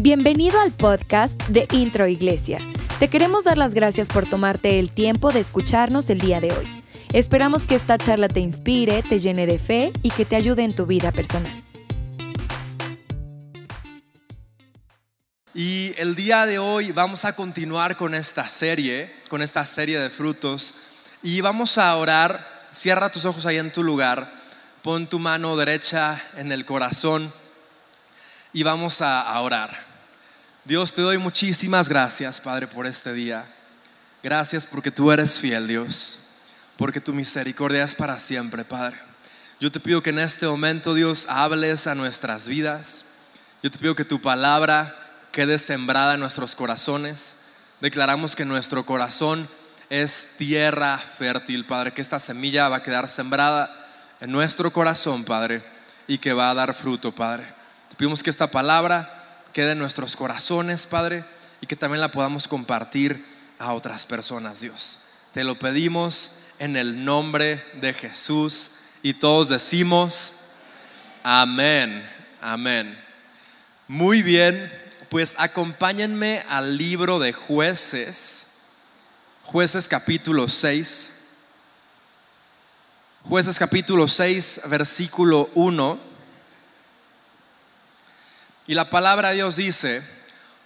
Bienvenido al podcast de Intro Iglesia. Te queremos dar las gracias por tomarte el tiempo de escucharnos el día de hoy. Esperamos que esta charla te inspire, te llene de fe y que te ayude en tu vida personal. Y el día de hoy vamos a continuar con esta serie, con esta serie de frutos. Y vamos a orar. Cierra tus ojos ahí en tu lugar. Pon tu mano derecha en el corazón y vamos a, orar. Dios, te doy muchísimas gracias, Padre, por este día. Gracias porque tú eres fiel, Dios, porque tu misericordia es para siempre, Padre. Yo te pido que en este momento, Dios, hables a nuestras vidas. Yo te pido que tu palabra quede sembrada en nuestros corazones. Declaramos que nuestro corazón es tierra fértil, Padre, que esta semilla va a quedar sembrada en nuestro corazón, Padre, y que va a dar fruto, Padre. Te pedimos que esta palabra quede en nuestros corazones, Padre, y que también la podamos compartir a otras personas, Dios. Te lo pedimos en el nombre de Jesús y todos decimos, amén, amén. Muy bien, pues acompáñenme al libro de jueces, jueces capítulo 6. Jueces capítulo 6, versículo 1. Y la palabra de Dios dice,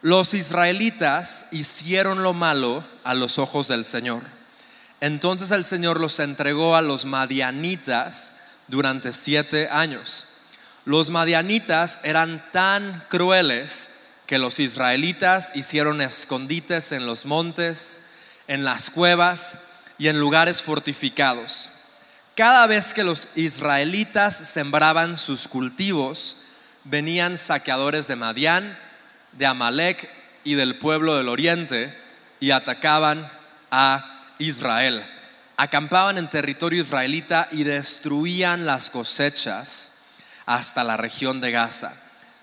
los israelitas hicieron lo malo a los ojos del Señor. Entonces el Señor los entregó a los madianitas durante siete años. Los madianitas eran tan crueles que los israelitas hicieron escondites en los montes, en las cuevas y en lugares fortificados. Cada vez que los israelitas sembraban sus cultivos, venían saqueadores de Madián, de Amalek y del pueblo del oriente y atacaban a Israel. Acampaban en territorio israelita y destruían las cosechas hasta la región de Gaza.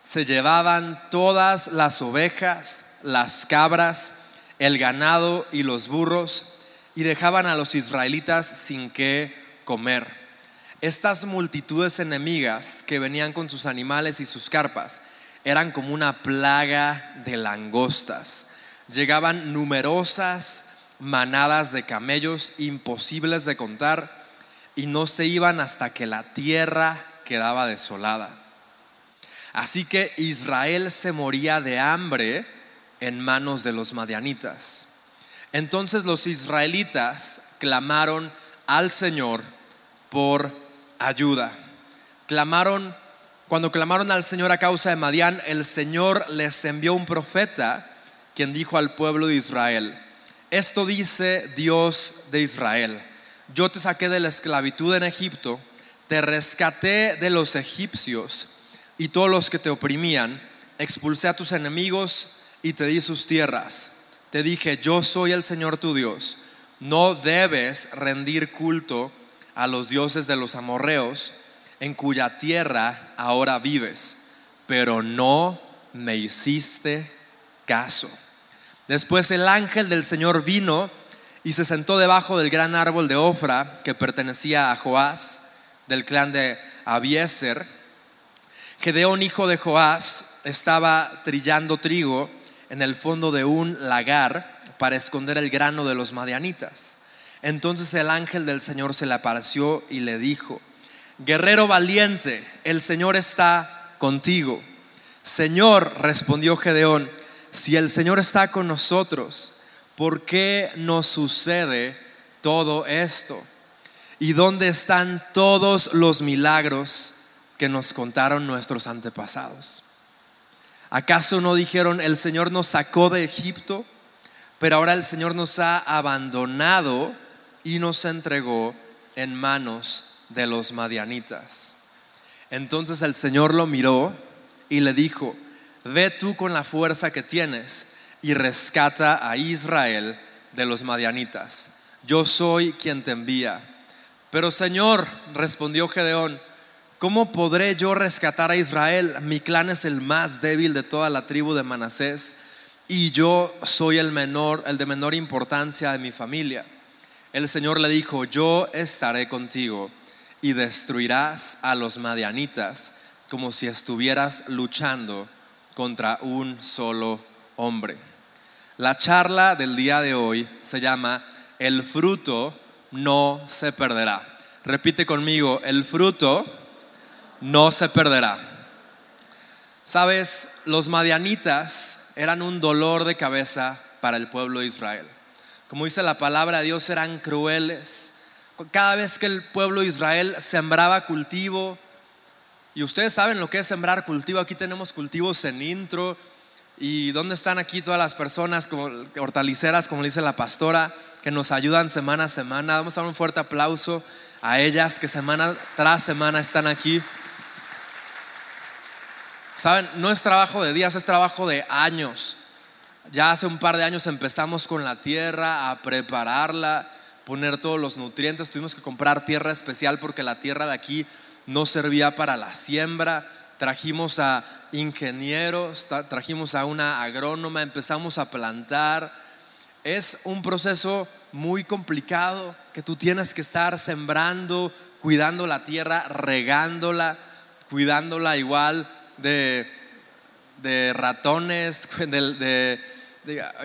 Se llevaban todas las ovejas, las cabras, el ganado y los burros y dejaban a los israelitas sin qué comer. Estas multitudes enemigas que venían con sus animales y sus carpas eran como una plaga de langostas. Llegaban numerosas manadas de camellos imposibles de contar y no se iban hasta que la tierra quedaba desolada. Así que Israel se moría de hambre en manos de los madianitas. Entonces los israelitas clamaron al Señor por ayuda. Clamaron, cuando clamaron al Señor a causa de Madián, el Señor les envió un profeta quien dijo al pueblo de Israel, esto dice Dios de Israel, yo te saqué de la esclavitud en Egipto, te rescaté de los egipcios y todos los que te oprimían, expulsé a tus enemigos y te di sus tierras. Te dije, yo soy el Señor tu Dios, no debes rendir culto a los dioses de los amorreos, en cuya tierra ahora vives, pero no me hiciste caso. Después el ángel del Señor vino y se sentó debajo del gran árbol de Ofra que pertenecía a Joás, del clan de Abieser. Gedeón, hijo de Joás, estaba trillando trigo en el fondo de un lagar para esconder el grano de los madianitas. Entonces el ángel del Señor se le apareció y le dijo, guerrero valiente, el Señor está contigo. Señor, respondió Gedeón, si el Señor está con nosotros, ¿por qué nos sucede todo esto? ¿Y dónde están todos los milagros que nos contaron nuestros antepasados? ¿Acaso no dijeron, el Señor nos sacó de Egipto, pero ahora el Señor nos ha abandonado? Y nos entregó en manos de los madianitas. Entonces el Señor lo miró y le dijo, ve tú con la fuerza que tienes y rescata a Israel de los madianitas. Yo soy quien te envía. Pero Señor, respondió Gedeón, ¿cómo podré yo rescatar a Israel? Mi clan es el más débil de toda la tribu de Manasés y yo soy el menor, el de menor importancia de mi familia el Señor le dijo, yo estaré contigo y destruirás a los madianitas como si estuvieras luchando contra un solo hombre. La charla del día de hoy se llama El fruto no se perderá. Repite conmigo, el fruto no se perderá. Sabes, los madianitas eran un dolor de cabeza para el pueblo de Israel. Como dice la palabra de Dios, eran crueles. Cada vez que el pueblo de Israel sembraba cultivo, y ustedes saben lo que es sembrar cultivo, aquí tenemos cultivos en intro, y dónde están aquí todas las personas como hortaliceras, como dice la pastora, que nos ayudan semana a semana. Vamos a dar un fuerte aplauso a ellas que semana tras semana están aquí. Saben, no es trabajo de días, es trabajo de años. Ya hace un par de años empezamos con la tierra, a prepararla, poner todos los nutrientes. Tuvimos que comprar tierra especial porque la tierra de aquí no servía para la siembra. Trajimos a ingenieros, trajimos a una agrónoma, empezamos a plantar. Es un proceso muy complicado que tú tienes que estar sembrando, cuidando la tierra, regándola, cuidándola igual de, ratones,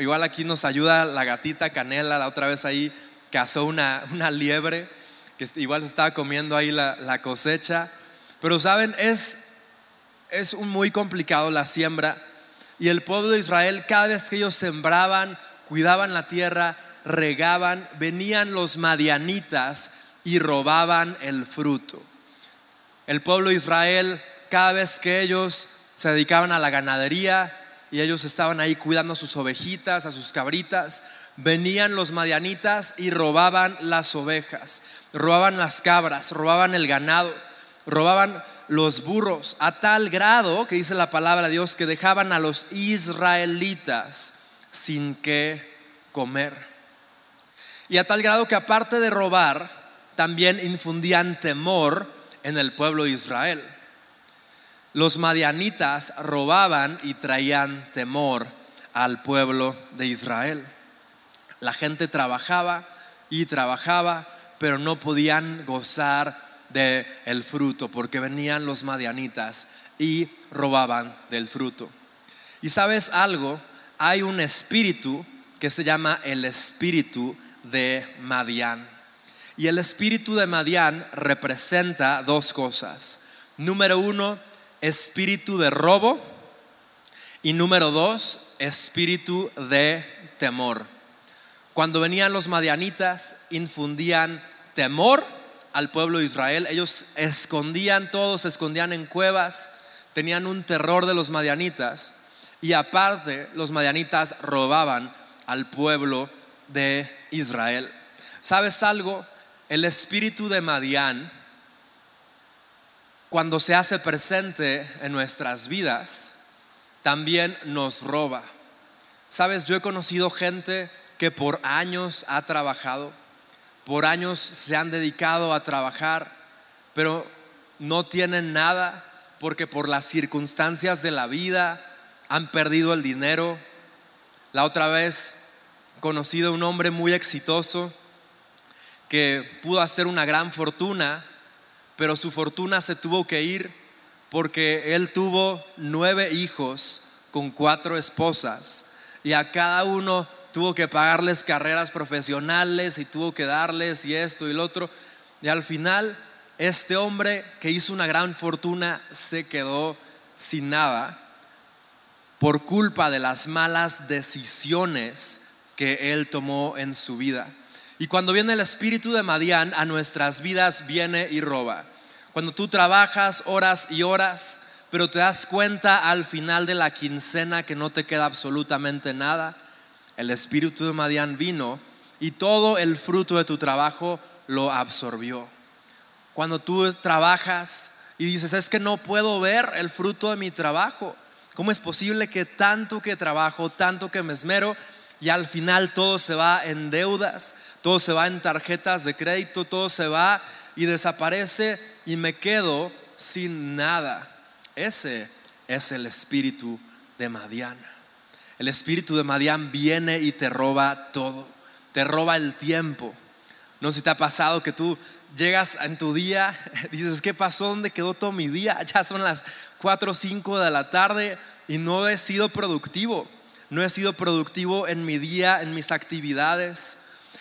igual aquí nos ayuda la gatita Canela, la otra vez ahí cazó una, una liebre que igual se estaba comiendo ahí la, cosecha. Pero saben, es, es muy complicado la siembra. Y el pueblo de Israel, cada vez que ellos sembraban, cuidaban la tierra, regaban, venían los madianitas y robaban el fruto. El pueblo de Israel cada vez que ellos se dedicaban a la ganadería y ellos estaban ahí cuidando a sus ovejitas, a sus cabritas, venían los madianitas y robaban las ovejas, robaban las cabras, robaban el ganado, robaban los burros, a tal grado que dice la palabra de Dios que dejaban a los israelitas sin que comer. Y a tal grado que aparte de robar, también infundían temor en el pueblo de Israel los madianitas robaban y traían temor al pueblo de Israel. La gente trabajaba y trabajaba, pero no podían gozar del el fruto porque venían los madianitas y robaban del fruto. Y sabes algo, hay un espíritu que se llama el espíritu de Madián. Y el espíritu de Madián representa dos cosas. Número uno, espíritu de robo y número dos, espíritu de temor. Cuando venían los madianitas, infundían temor al pueblo de Israel. Ellos escondían todos, se escondían en cuevas, tenían un terror de los madianitas. Y aparte, los madianitas robaban al pueblo de Israel. ¿Sabes algo? El espíritu de Madián cuando se hace presente en nuestras vidas, también nos roba. Sabes, yo he conocido gente que por años ha trabajado, por años se han dedicado a trabajar, pero no tienen nada porque por las circunstancias de la vida han perdido el dinero. La otra vez conocido un hombre muy exitoso que pudo hacer una gran fortuna pero su fortuna se tuvo que ir porque él tuvo nueve hijos con cuatro esposas y a cada uno tuvo que pagarles carreras profesionales y tuvo que darles y esto y lo otro. Y al final, este hombre que hizo una gran fortuna se quedó sin nada por culpa de las malas decisiones que él tomó en su vida. Y cuando viene el espíritu de Madián a nuestras vidas, viene y roba. Cuando tú trabajas horas y horas, pero te das cuenta al final de la quincena que no te queda absolutamente nada, el espíritu de Madián vino y todo el fruto de tu trabajo lo absorbió. Cuando tú trabajas y dices, es que no puedo ver el fruto de mi trabajo. ¿Cómo es posible que tanto que trabajo, tanto que me esmero, y al final todo se va en deudas, todo se va en tarjetas de crédito, todo se va y desaparece y me quedo sin nada. Ese es el espíritu de Madian. El espíritu de Madian viene y te roba todo, te roba el tiempo. No sé si te ha pasado que tú llegas en tu día, dices, ¿qué pasó? ¿Dónde quedó todo mi día? Ya son las 4 o 5 de la tarde, y no he sido productivo. No he sido productivo en mi día, en mis actividades.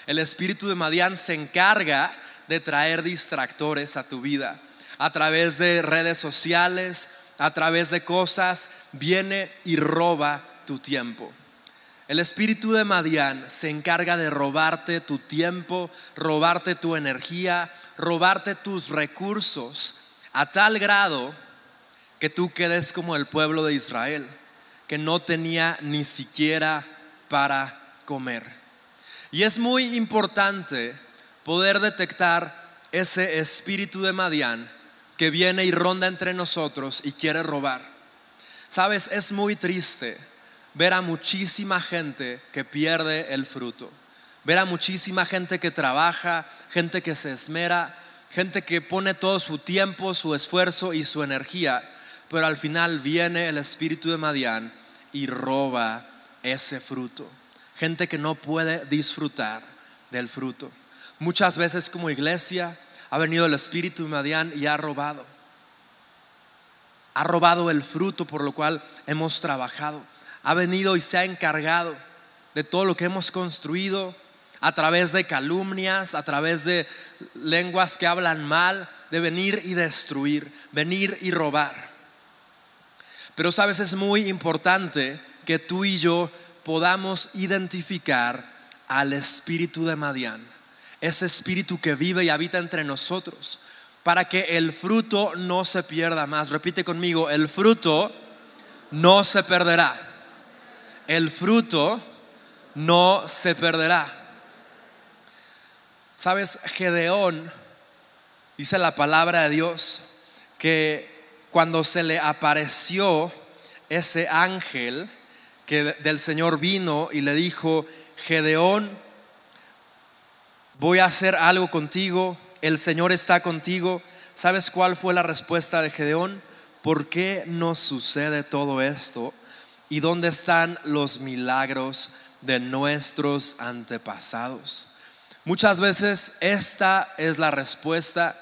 El espíritu de Madián se encarga de traer distractores a tu vida. A través de redes sociales, a través de cosas, viene y roba tu tiempo. El espíritu de Madián se encarga de robarte tu tiempo, robarte tu energía, robarte tus recursos, a tal grado que tú quedes como el pueblo de Israel, que no tenía ni siquiera para comer. Y es muy importante poder detectar ese espíritu de Madián que viene y ronda entre nosotros y quiere robar. Sabes, es muy triste ver a muchísima gente que pierde el fruto, ver a muchísima gente que trabaja, gente que se esmera, gente que pone todo su tiempo, su esfuerzo y su energía, pero al final viene el espíritu de Madián y roba ese fruto. Gente que no puede disfrutar del fruto. Muchas veces como iglesia ha venido el espíritu de Madián y ha robado. Ha robado el fruto por lo cual hemos trabajado ha venido y se ha encargado de todo lo que hemos construido a través de calumnias, a través de lenguas que hablan mal, de venir y destruir, venir y robar. Pero sabes, es muy importante que tú y yo podamos identificar al espíritu de Madián, ese espíritu que vive y habita entre nosotros, para que el fruto no se pierda más. Repite conmigo, el fruto no se perderá el fruto no se perderá. Sabes, Gedeón, dice la palabra de Dios, que cuando se le apareció ese ángel que del Señor vino y le dijo, Gedeón, voy a hacer algo contigo, el Señor está contigo. ¿Sabes cuál fue la respuesta de Gedeón? ¿Por qué nos sucede todo esto? ¿Y dónde están los milagros de nuestros antepasados? Muchas veces esta es la respuesta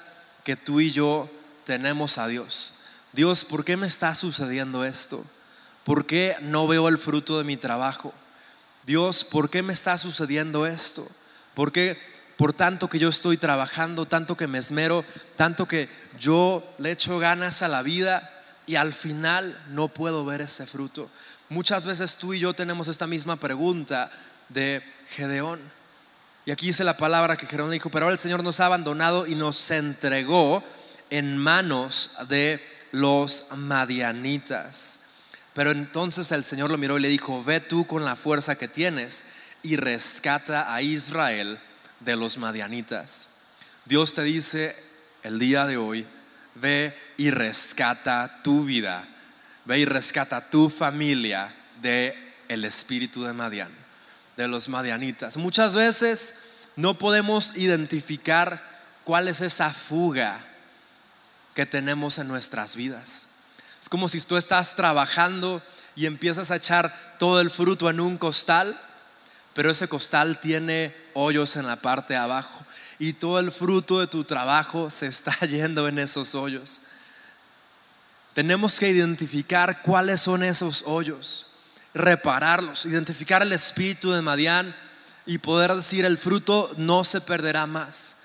que tú y yo tenemos a Dios. Dios, ¿por qué me está sucediendo esto? ¿Por qué no veo el fruto de mi trabajo? Dios, ¿por qué me está sucediendo esto? ¿Por qué por tanto que yo estoy trabajando, tanto que me esmero, tanto que yo le echo ganas a la vida y al final no puedo ver ese fruto? Muchas veces tú y yo tenemos esta misma pregunta de Gedeón. Y aquí dice la palabra que Gedeón dijo, pero ahora el Señor nos ha abandonado y nos entregó en manos de los madianitas. Pero entonces el Señor lo miró y le dijo, ve tú con la fuerza que tienes y rescata a Israel de los madianitas. Dios te dice el día de hoy, ve y rescata tu vida Ve y rescata tu familia de el espíritu de Madian, de los madianitas. Muchas veces no podemos identificar cuál es esa fuga que tenemos en nuestras vidas. Es como si tú estás trabajando y empiezas a echar todo el fruto en un costal, pero ese costal tiene hoyos en la parte de abajo y todo el fruto de tu trabajo se está yendo en esos hoyos. Tenemos que identificar cuáles son esos hoyos, repararlos, identificar el espíritu de Madián y poder decir el fruto no se perderá más.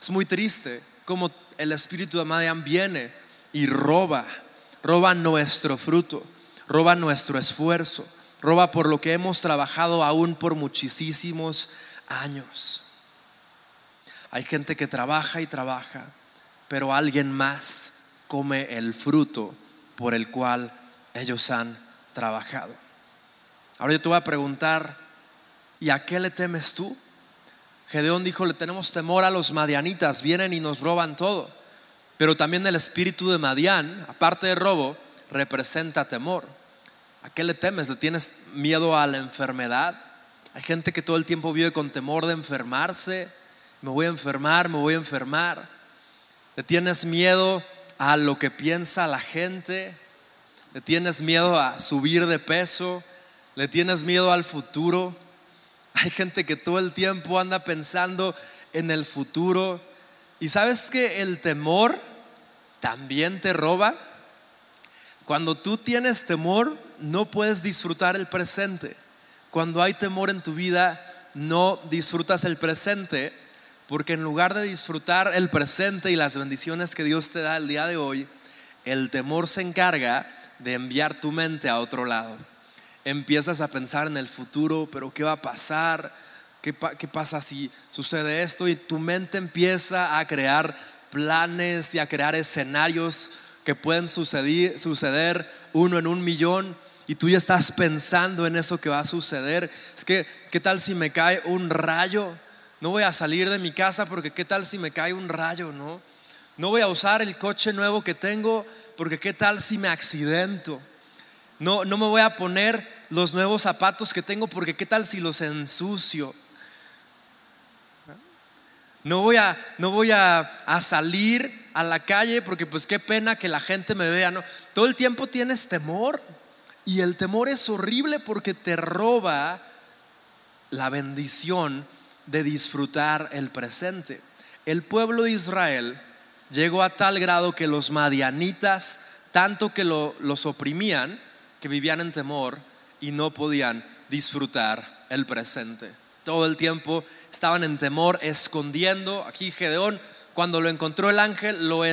Es muy triste como el espíritu de Madián viene y roba, roba nuestro fruto, roba nuestro esfuerzo, roba por lo que hemos trabajado aún por muchísimos años. Hay gente que trabaja y trabaja, pero alguien más come el fruto por el cual ellos han trabajado. Ahora yo te voy a preguntar, ¿y a qué le temes tú? Gedeón dijo, le tenemos temor a los madianitas, vienen y nos roban todo. Pero también el espíritu de Madián, aparte de robo, representa temor. ¿A qué le temes? ¿Le tienes miedo a la enfermedad? Hay gente que todo el tiempo vive con temor de enfermarse. Me voy a enfermar, me voy a enfermar. ¿Le tienes miedo a lo que piensa la gente, le tienes miedo a subir de peso, le tienes miedo al futuro. Hay gente que todo el tiempo anda pensando en el futuro. Y sabes que el temor también te roba. Cuando tú tienes temor, no puedes disfrutar el presente. Cuando hay temor en tu vida, no disfrutas el presente, porque en lugar de disfrutar el presente y las bendiciones que Dios te da el día de hoy, el temor se encarga de enviar tu mente a otro lado. Empiezas a pensar en el futuro, pero ¿qué va a pasar? ¿Qué, pasa si sucede esto? Y tu mente empieza a crear planes y a crear escenarios que pueden suceder, suceder uno en un millón y tú ya estás pensando en eso que va a suceder. Es que, ¿qué tal si me cae un rayo? No voy a salir de mi casa porque ¿qué tal si me cae un rayo? No, no voy a usar el coche nuevo que tengo porque ¿qué tal si me accidento? No, no me voy a poner los nuevos zapatos que tengo porque ¿qué tal si los ensucio? No voy a, no voy a, a, salir a la calle porque pues qué pena que la gente me vea. No, todo el tiempo tienes temor y el temor es horrible porque te roba la bendición de disfrutar el presente. El pueblo de Israel llegó a tal grado que los madianitas, tanto que los oprimían, que vivían en temor y no podían disfrutar el presente todo el tiempo estaban en temor, escondiendo. Aquí Gedeón, cuando lo encontró el ángel, lo,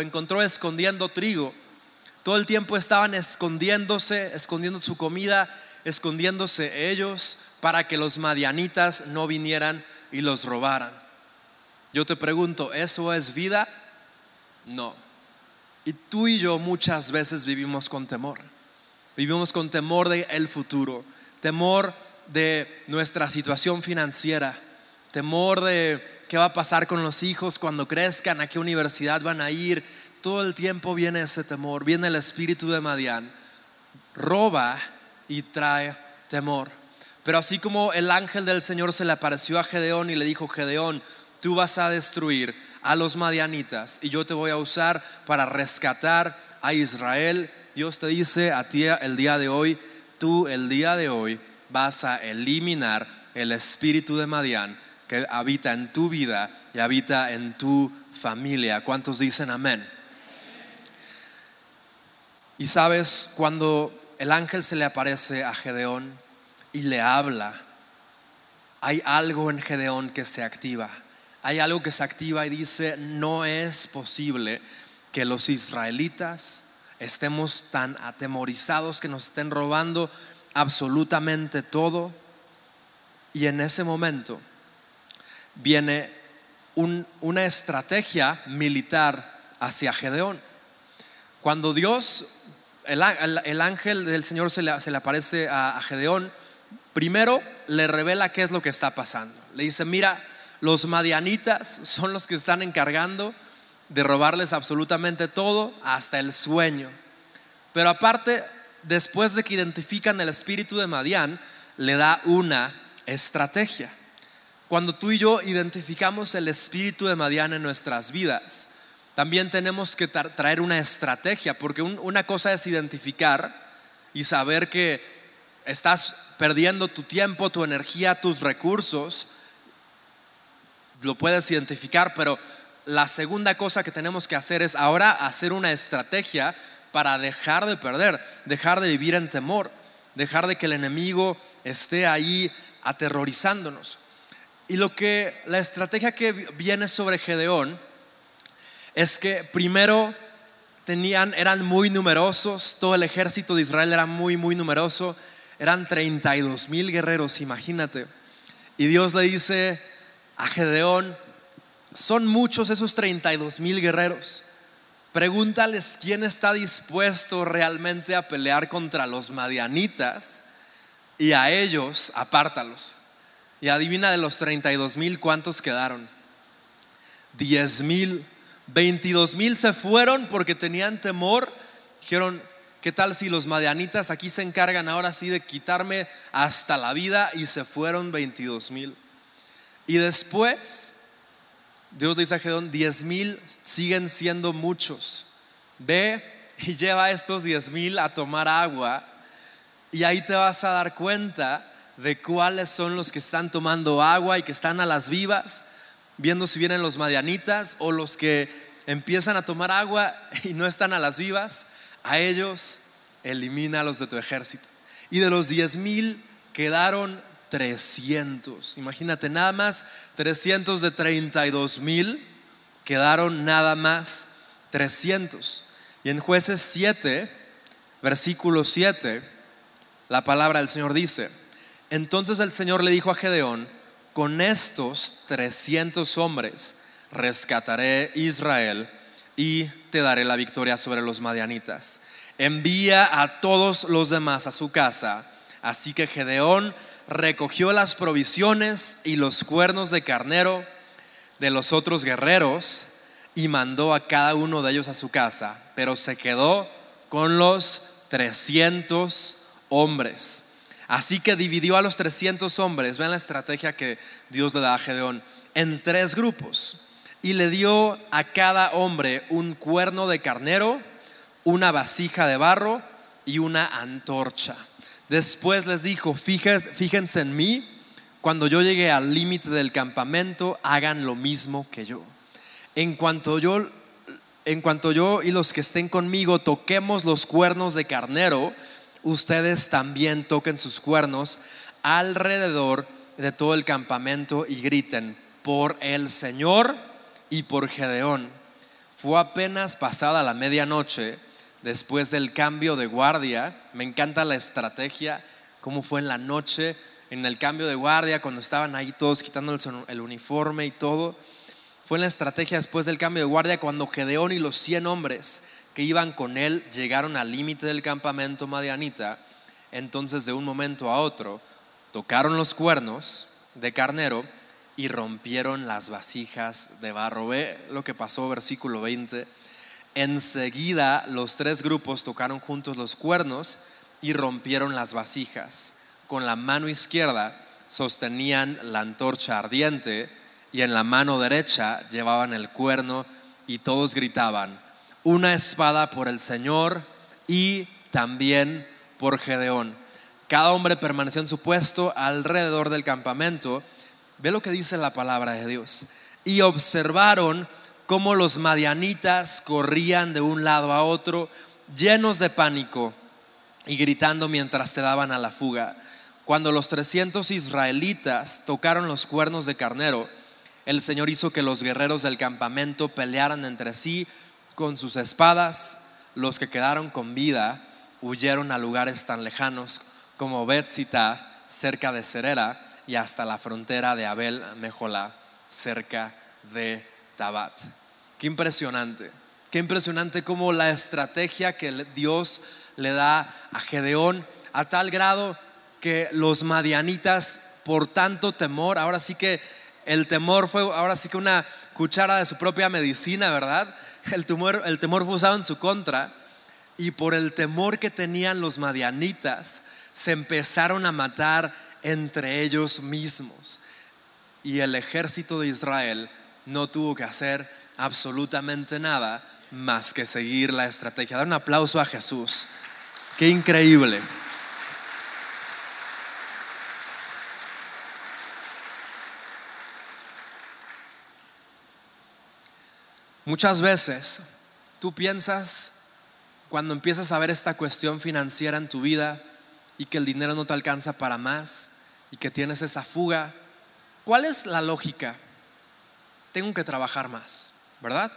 encontró escondiendo trigo. Todo el tiempo estaban escondiéndose, escondiendo su comida, escondiéndose ellos para que los madianitas no vinieran y los robaran. Yo te pregunto, ¿eso es vida? No. Y tú y yo muchas veces vivimos con temor. Vivimos con temor del el futuro, temor de nuestra situación financiera, temor de qué va a pasar con los hijos cuando crezcan, a qué universidad van a ir. Todo el tiempo viene ese temor, viene el espíritu de Madián, roba y trae temor. Pero así como el ángel del Señor se le apareció a Gedeón y le dijo, Gedeón, tú vas a destruir a los madianitas y yo te voy a usar para rescatar a Israel. Dios te dice a ti el día de hoy, tú el día de hoy vas a eliminar el espíritu de Madián que habita en tu vida y habita en tu familia. ¿Cuántos dicen amén? Y sabes, cuando el ángel se le aparece a Gedeón y le habla, hay algo en Gedeón que se activa. Hay algo que se activa y dice, no es posible que los israelitas estemos tan atemorizados que nos estén robando absolutamente todo. Y en ese momento viene una estrategia militar hacia Gedeón. Cuando Dios, el, ángel del Señor se le, aparece a, a Gedeón, primero le revela qué es lo que está pasando. Le dice, mira, los madianitas son los que están encargando de robarles absolutamente todo, hasta el sueño. Pero aparte después de que identifican el espíritu de Madián, le da una estrategia. Cuando tú y yo identificamos el espíritu de Madián en nuestras vidas, también tenemos que traer una estrategia, porque una cosa es identificar y saber que estás perdiendo tu tiempo, tu energía, tus recursos, lo puedes identificar, pero la segunda cosa que tenemos que hacer es ahora hacer una estrategia para dejar de perder, dejar de vivir en temor, dejar de que el enemigo esté ahí aterrorizándonos. Y lo que la estrategia que viene sobre Gedeón es que primero tenían eran muy numerosos, todo el ejército de Israel era muy muy numeroso, eran 32 mil guerreros, imagínate. Y Dios le dice a Gedeón, son muchos esos 32 mil guerreros. Pregúntales quién está dispuesto realmente a pelear contra los madianitas y a ellos apártalos. Y adivina de los 32 mil cuántos quedaron. 10 mil, 22 mil se fueron porque tenían temor. Dijeron, ¿qué tal si los madianitas aquí se encargan ahora sí de quitarme hasta la vida? Y se fueron 22 mil. Y después Dios dice a Gedón, diez mil siguen siendo muchos. Ve y lleva estos diez mil a tomar agua y ahí te vas a dar cuenta de cuáles son los que están tomando agua y que están a las vivas, viendo si vienen los madianitas o los que empiezan a tomar agua y no están a las vivas. a ellos elimínalos de tu ejército. Y de los diez mil quedaron 300. Imagínate, nada más 300 de 32 mil, quedaron nada más 300. Y en jueces 7, versículo 7, la palabra del Señor dice, entonces el Señor le dijo a Gedeón, con estos 300 hombres rescataré Israel y te daré la victoria sobre los madianitas. Envía a todos los demás a su casa. Así que Gedeón recogió las provisiones y los cuernos de carnero de los otros guerreros y mandó a cada uno de ellos a su casa, pero se quedó con los 300 hombres. Así que dividió a los 300 hombres, vean la estrategia que Dios le da a Gedeón, en tres grupos. Y le dio a cada hombre un cuerno de carnero, una vasija de barro y una antorcha. Después les dijo, fíjense en mí, cuando yo llegue al límite del campamento, hagan lo mismo que yo. En cuanto yo, en cuanto yo y los que estén conmigo toquemos los cuernos de carnero, ustedes también toquen sus cuernos alrededor de todo el campamento y griten por el Señor y por Gedeón. Fue apenas pasada la medianoche después del cambio de guardia. Me encanta la estrategia, cómo fue en la noche, en el cambio de guardia, cuando estaban ahí todos quitando el uniforme y todo. Fue en la estrategia después del cambio de guardia, cuando Gedeón y los 100 hombres que iban con él llegaron al límite del campamento madianita. Entonces, de un momento a otro, tocaron los cuernos de carnero y rompieron las vasijas de barro. Ve lo que pasó, versículo 20 Enseguida los tres grupos tocaron juntos los cuernos y rompieron las vasijas. Con la mano izquierda sostenían la antorcha ardiente y en la mano derecha llevaban el cuerno y todos gritaban, una espada por el Señor y también por Gedeón. Cada hombre permaneció en su puesto alrededor del campamento. Ve lo que dice la palabra de Dios. Y observaron cómo los madianitas corrían de un lado a otro, llenos de pánico y gritando mientras te daban a la fuga. Cuando los 300 israelitas tocaron los cuernos de carnero, el Señor hizo que los guerreros del campamento pelearan entre sí con sus espadas. Los que quedaron con vida huyeron a lugares tan lejanos como Betzita, cerca de Cerera, y hasta la frontera de Abel Mejolá, cerca de Tabat. Qué impresionante, qué impresionante como la estrategia que Dios le da a Gedeón a tal grado que los madianitas por tanto temor, ahora sí que el temor fue ahora sí que una cuchara de su propia medicina, ¿verdad? El temor, el temor fue usado en su contra y por el temor que tenían los madianitas se empezaron a matar entre ellos mismos. Y el ejército de Israel no tuvo que hacer absolutamente nada más que seguir la estrategia. Dar un aplauso a Jesús. Qué increíble. Muchas veces tú piensas cuando empiezas a ver esta cuestión financiera en tu vida y que el dinero no te alcanza para más y que tienes esa fuga, ¿cuál es la lógica? Tengo que trabajar más, ¿verdad?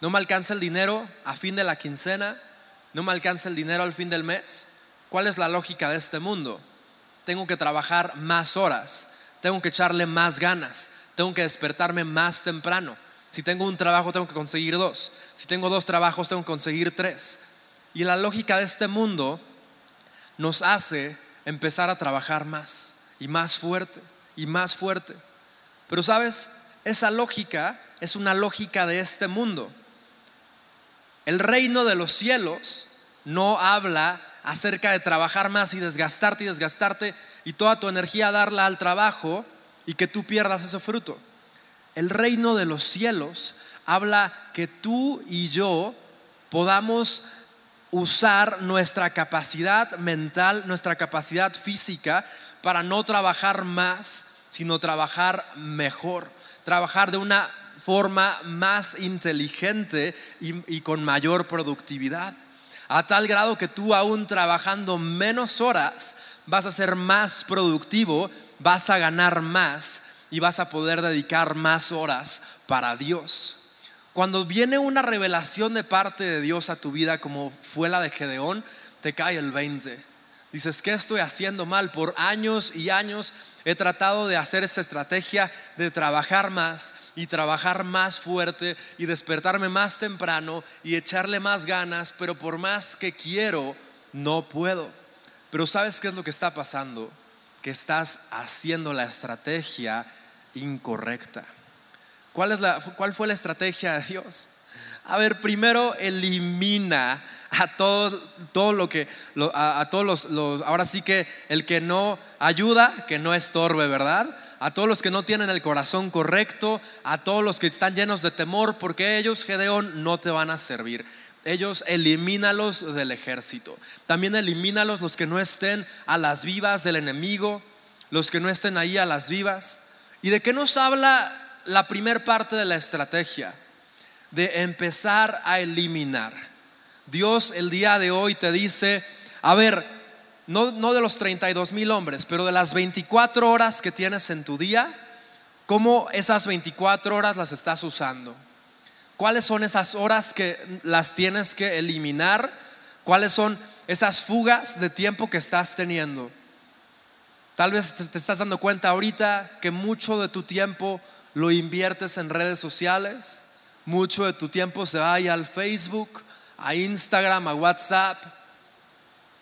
No me alcanza el dinero a fin de la quincena, no me alcanza el dinero al fin del mes. ¿Cuál es la lógica de este mundo? Tengo que trabajar más horas, tengo que echarle más ganas, tengo que despertarme más temprano. Si tengo un trabajo, tengo que conseguir dos. Si tengo dos trabajos, tengo que conseguir tres. Y la lógica de este mundo nos hace empezar a trabajar más y más fuerte y más fuerte. Pero sabes, esa lógica es una lógica de este mundo. El reino de los cielos no habla acerca de trabajar más y desgastarte y desgastarte y toda tu energía darla al trabajo y que tú pierdas ese fruto. El reino de los cielos habla que tú y yo podamos usar nuestra capacidad mental, nuestra capacidad física para no trabajar más, sino trabajar mejor trabajar de una forma más inteligente y, con mayor productividad. a tal grado que tú aún trabajando menos horas vas a ser más productivo, vas a ganar más y vas a poder dedicar más horas para Dios. Cuando viene una revelación de parte de Dios a tu vida como fue la de Gedeón, te cae el 20. Dices, ¿qué estoy haciendo mal? Por años y años he tratado de hacer esa estrategia de trabajar más y trabajar más fuerte y despertarme más temprano y echarle más ganas, pero por más que quiero, no puedo. Pero ¿sabes qué es lo que está pasando? Que estás haciendo la estrategia incorrecta. ¿Cuál, es la, cuál fue la estrategia de Dios? A ver, primero elimina a todo, todo lo que, a, todos los, ahora sí que el que no ayuda, que no estorbe, ¿verdad? A todos los que no tienen el corazón correcto, a todos los que están llenos de temor, porque ellos, Gedeón, no te van a servir. Ellos elimínalos del ejército. También elimínalos los que no estén a las vivas del enemigo, los que no estén ahí a las vivas. ¿Y de qué nos habla la primer parte de la estrategia? De empezar a eliminar. Dios el día de hoy te dice, a ver, no, no de los 32 mil hombres, pero de las 24 horas que tienes en tu día, ¿cómo esas 24 horas las estás usando? ¿Cuáles son esas horas que las tienes que eliminar? ¿Cuáles son esas fugas de tiempo que estás teniendo? Tal vez te estás dando cuenta ahorita que mucho de tu tiempo lo inviertes en redes sociales, mucho de tu tiempo se va al Facebook, a Instagram, a WhatsApp.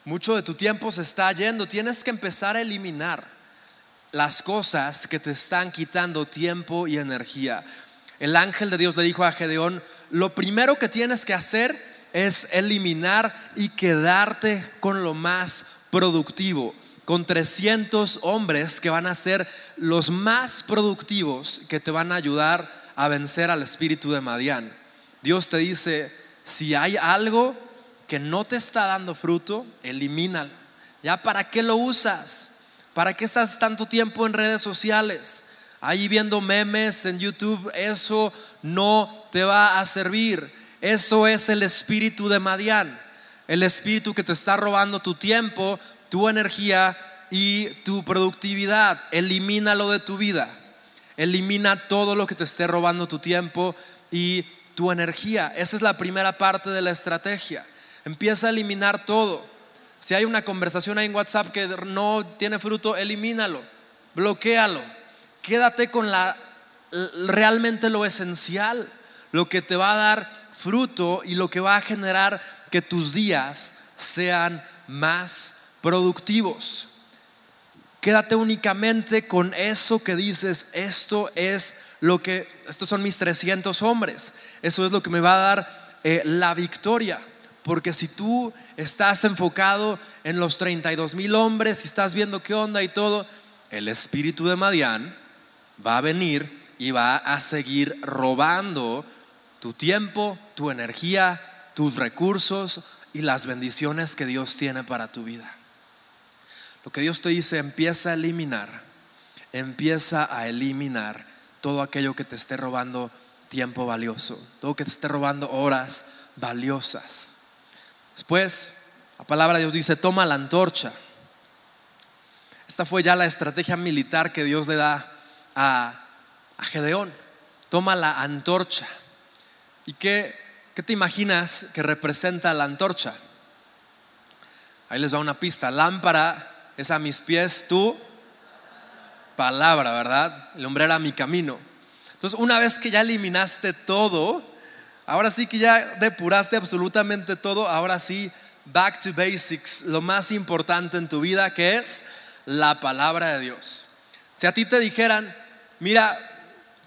Mucho de tu tiempo se está yendo. Tienes que empezar a eliminar las cosas que te están quitando tiempo y energía. El ángel de Dios le dijo a Gedeón, lo primero que tienes que hacer es eliminar y quedarte con lo más productivo, con 300 hombres que van a ser los más productivos que te van a ayudar a vencer al espíritu de Madián. Dios te dice, si hay algo que no te está dando fruto, elimínalo. ¿Ya para qué lo usas? ¿Para qué estás tanto tiempo en redes sociales? Ahí viendo memes en YouTube, eso no te va a servir. Eso es el espíritu de Madián, el espíritu que te está robando tu tiempo, tu energía y tu productividad. Elimínalo de tu vida. Elimina todo lo que te esté robando tu tiempo y tu energía. Esa es la primera parte de la estrategia. Empieza a eliminar todo. Si hay una conversación ahí en WhatsApp que no tiene fruto, elimínalo, bloquealo. Quédate con la realmente lo esencial, lo que te va a dar fruto y lo que va a generar que tus días sean más productivos. Quédate únicamente con eso que dices, esto es lo que, estos son mis 300 hombres, eso es lo que me va a dar eh, la victoria. Porque si tú estás enfocado en los 32 mil hombres y estás viendo qué onda y todo, el espíritu de Madián va a venir y va a seguir robando tu tiempo, tu energía, tus recursos y las bendiciones que Dios tiene para tu vida. Lo que Dios te dice, empieza a eliminar, empieza a eliminar todo aquello que te esté robando tiempo valioso, todo que te esté robando horas valiosas. Después, la palabra de Dios dice, toma la antorcha. Esta fue ya la estrategia militar que Dios le da a, Gedeón. Toma la antorcha. ¿Y qué, qué te imaginas que representa la antorcha? Ahí les va una pista. Lámpara es a mis pies tú palabra, ¿verdad? El hombre era mi camino. Entonces, una vez que ya eliminaste todo, ahora sí que ya depuraste absolutamente todo, ahora sí, back to basics, lo más importante en tu vida, que es la palabra de Dios. Si a ti te dijeran, mira,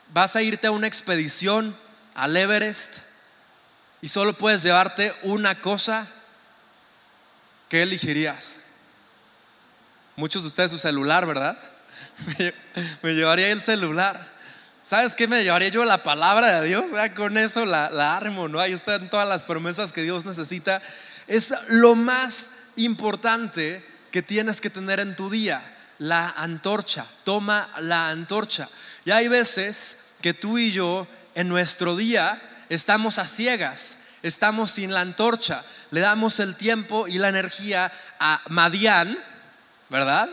vas a irte a una expedición al Everest y solo puedes llevarte una cosa, ¿qué elegirías? Muchos de ustedes su celular, ¿verdad? Me, llevaría el celular. ¿Sabes qué? Me llevaría yo la palabra de Dios. Con eso la, la armo, ¿no? Ahí están todas las promesas que Dios necesita. Es lo más importante que tienes que tener en tu día. La antorcha. Toma la antorcha. Y hay veces que tú y yo en nuestro día estamos a ciegas. estamos sin la antorcha. Le damos el tiempo y la energía a Madian, ¿verdad?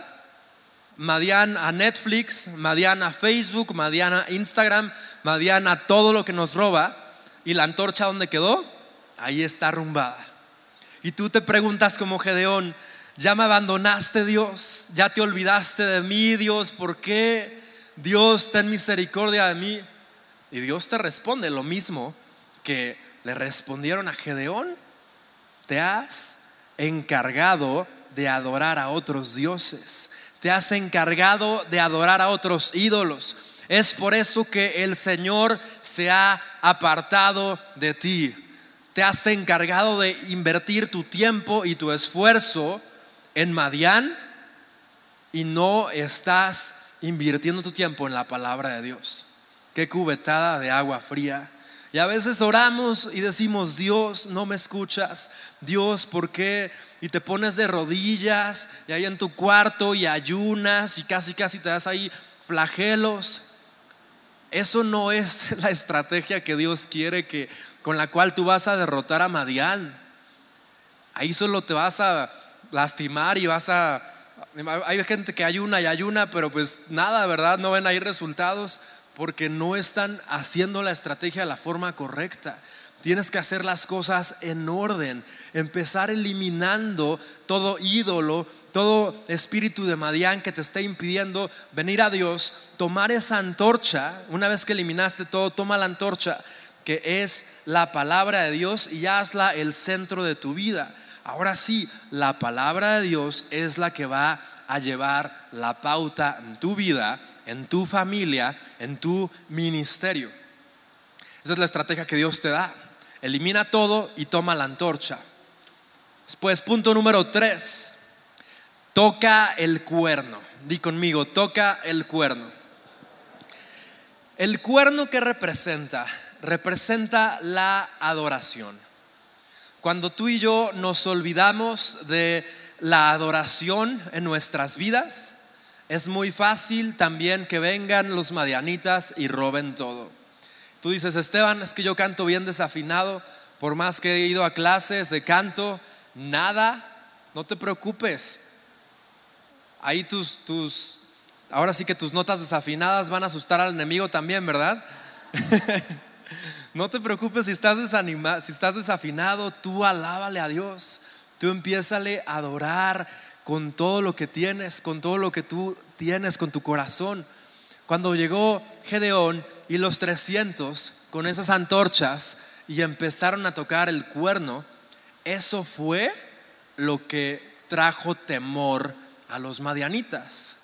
Madian a Netflix, Madian a Facebook, Madian a Instagram, Madian a todo lo que nos roba. ¿Y la antorcha dónde quedó? Ahí está arrumbada. Y tú te preguntas como Gedeón, ya me abandonaste Dios, ya te olvidaste de mí Dios, ¿por qué? Dios, ten misericordia de mí. Y Dios te responde lo mismo que le respondieron a Gedeón. Te has encargado de adorar a otros dioses. Te has encargado de adorar a otros ídolos. Es por eso que el Señor se ha apartado de ti. Te has encargado de invertir tu tiempo y tu esfuerzo en Madián y no estás invirtiendo tu tiempo en la palabra de Dios. Qué cubetada de agua fría. Y a veces oramos y decimos, Dios, no me escuchas. Dios, ¿por qué? Y te pones de rodillas y ahí en tu cuarto y ayunas y casi, casi te das ahí flagelos. Eso no es la estrategia que Dios quiere que con la cual tú vas a derrotar a Madián. Ahí solo te vas a lastimar y vas a hay gente que ayuna y ayuna, pero pues nada, ¿verdad? No ven ahí resultados porque no están haciendo la estrategia de la forma correcta. Tienes que hacer las cosas en orden, empezar eliminando todo ídolo, todo espíritu de Madián que te esté impidiendo venir a Dios, tomar esa antorcha, una vez que eliminaste todo, toma la antorcha, que es la palabra de Dios y hazla el centro de tu vida. Ahora sí, la palabra de Dios es la que va a llevar la pauta en tu vida, en tu familia, en tu ministerio. Esa es la estrategia que Dios te da. Elimina todo y toma la antorcha. Después, punto número tres, toca el cuerno. Di conmigo, toca el cuerno. El cuerno que representa, representa la adoración. Cuando tú y yo nos olvidamos de la adoración en nuestras vidas, es muy fácil también que vengan los madianitas y roben todo. Tú dices, Esteban, es que yo canto bien desafinado, por más que he ido a clases de canto, nada, no te preocupes. Ahí tus, tus, ahora sí que tus notas desafinadas van a asustar al enemigo también, ¿verdad? no te preocupes si estás, desanimado, si estás desafinado, tú alábale a Dios, tú empiézale a adorar con todo lo que tienes, con todo lo que tú tienes, con tu corazón. Cuando llegó Gedeón y los 300 con esas antorchas y empezaron a tocar el cuerno, eso fue lo que trajo temor a los madianitas.